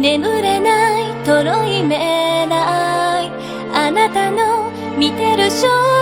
眠れないとろいめないあなたの見てる正